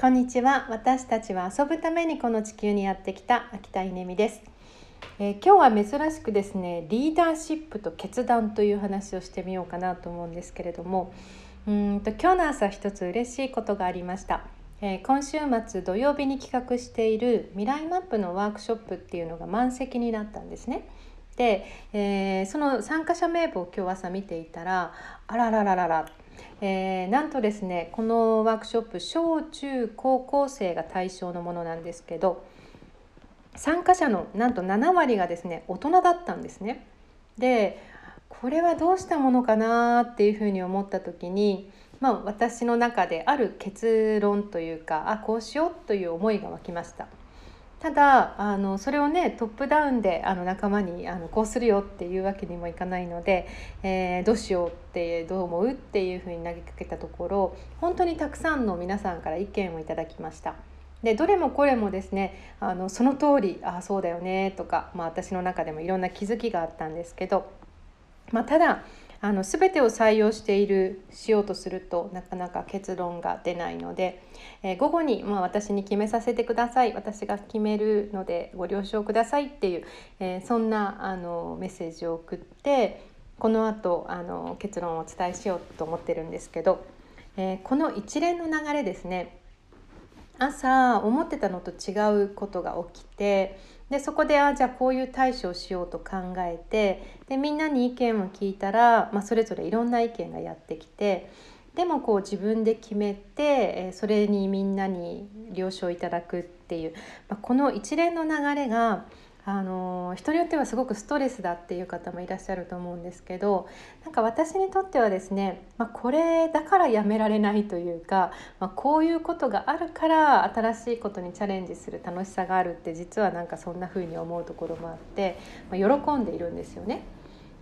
こんにちは。私たちは遊ぶためにこの地球にやってきた秋田稲美です、えー、今日は珍しくですねリーダーシップと決断という話をしてみようかなと思うんですけれどもうんと今日の朝一つ嬉しいことがありました、えー、今週末土曜日に企画している未来マップのワークショップっていうのが満席になったんですね、えー、その参加者名簿を今日朝見ていたらあらららららえー、なんとですねこのワークショップ小中高校生が対象のものなんですけど参加者のなんと7割がですね大人だったんですね。でこれはどうしたものかなっていうふうに思った時に、まあ、私の中である結論というかあこうしようという思いが湧きました。ただあのそれをねトップダウンであの仲間にあのこうするよっていうわけにもいかないので、えー、どうしようってどう思うっていうふうに投げかけたところ本当にたくさんの皆さんから意見をいただきました。でどれもこれもですねあのその通りああそうだよねとか、まあ、私の中でもいろんな気づきがあったんですけど、まあ、ただあの全てを採用しているしようとするとなかなか結論が出ないので、えー、午後に、まあ、私に決めさせてください。私が決めるのでご了承くださいっていう、えー、そんなあのメッセージを送ってこの後あの結論をお伝えしようと思ってるんですけど、えー、この一連の流れですね。朝思ってたのと違うことが起きてでそこであじゃあこういう対処をしようと考えてでみんなに意見を聞いたら、まあ、それぞれいろんな意見がやってきてでもこう自分で決めてそれにみんなに了承いただくっていう、まあ、この一連の流れがあの人によってはすごくストレスだっていう方もいらっしゃると思うんですけどなんか私にとってはですね、まあ、これだからやめられないというか、まあ、こういうことがあるから新しいことにチャレンジする楽しさがあるって実はなんかそんな風に思うところもあって、まあ、喜んでいるんですよね。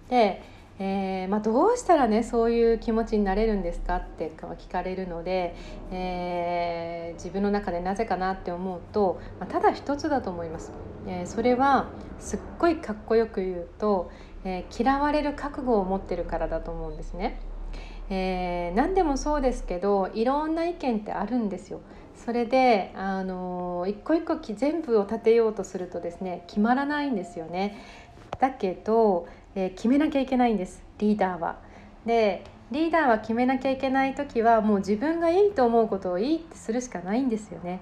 でえーまあ、どうしたらねそういう気持ちになれるんですかって聞かれるので、えー、自分の中でなぜかなって思うと、まあ、ただ一つだと思います。え、それはすっごいかっこよく言うと、えー、嫌われる覚悟を持ってるからだと思うんですね。えー、何でもそうですけどいろんな意見ってあるんですよ。それであの一個一個全部を立てようとするとですね決まらないんですよね。だけどえ決めなきゃいけないんですリーダーは。でリーダーは決めなきゃいけない時はもう自分がいいと思うことをいいってするしかないんですよね。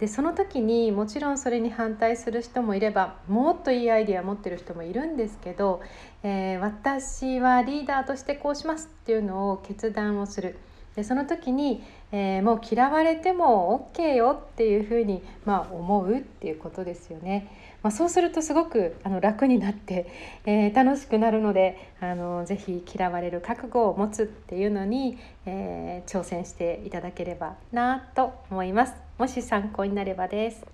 でその時にもちろんそれに反対する人もいればもっといいアイデア持ってる人もいるんですけど、えー、私はリーダーとしてこうしますっていうのを決断をする。でその時に、えー、もう嫌われても OK よっていうふうに、まあ、思うっていうことですよね。まあ、そうするとすごくあの楽になって、えー、楽しくなるのであのぜひ嫌われる覚悟を持つっていうのに、えー、挑戦していただければなと思います。もし参考になればです。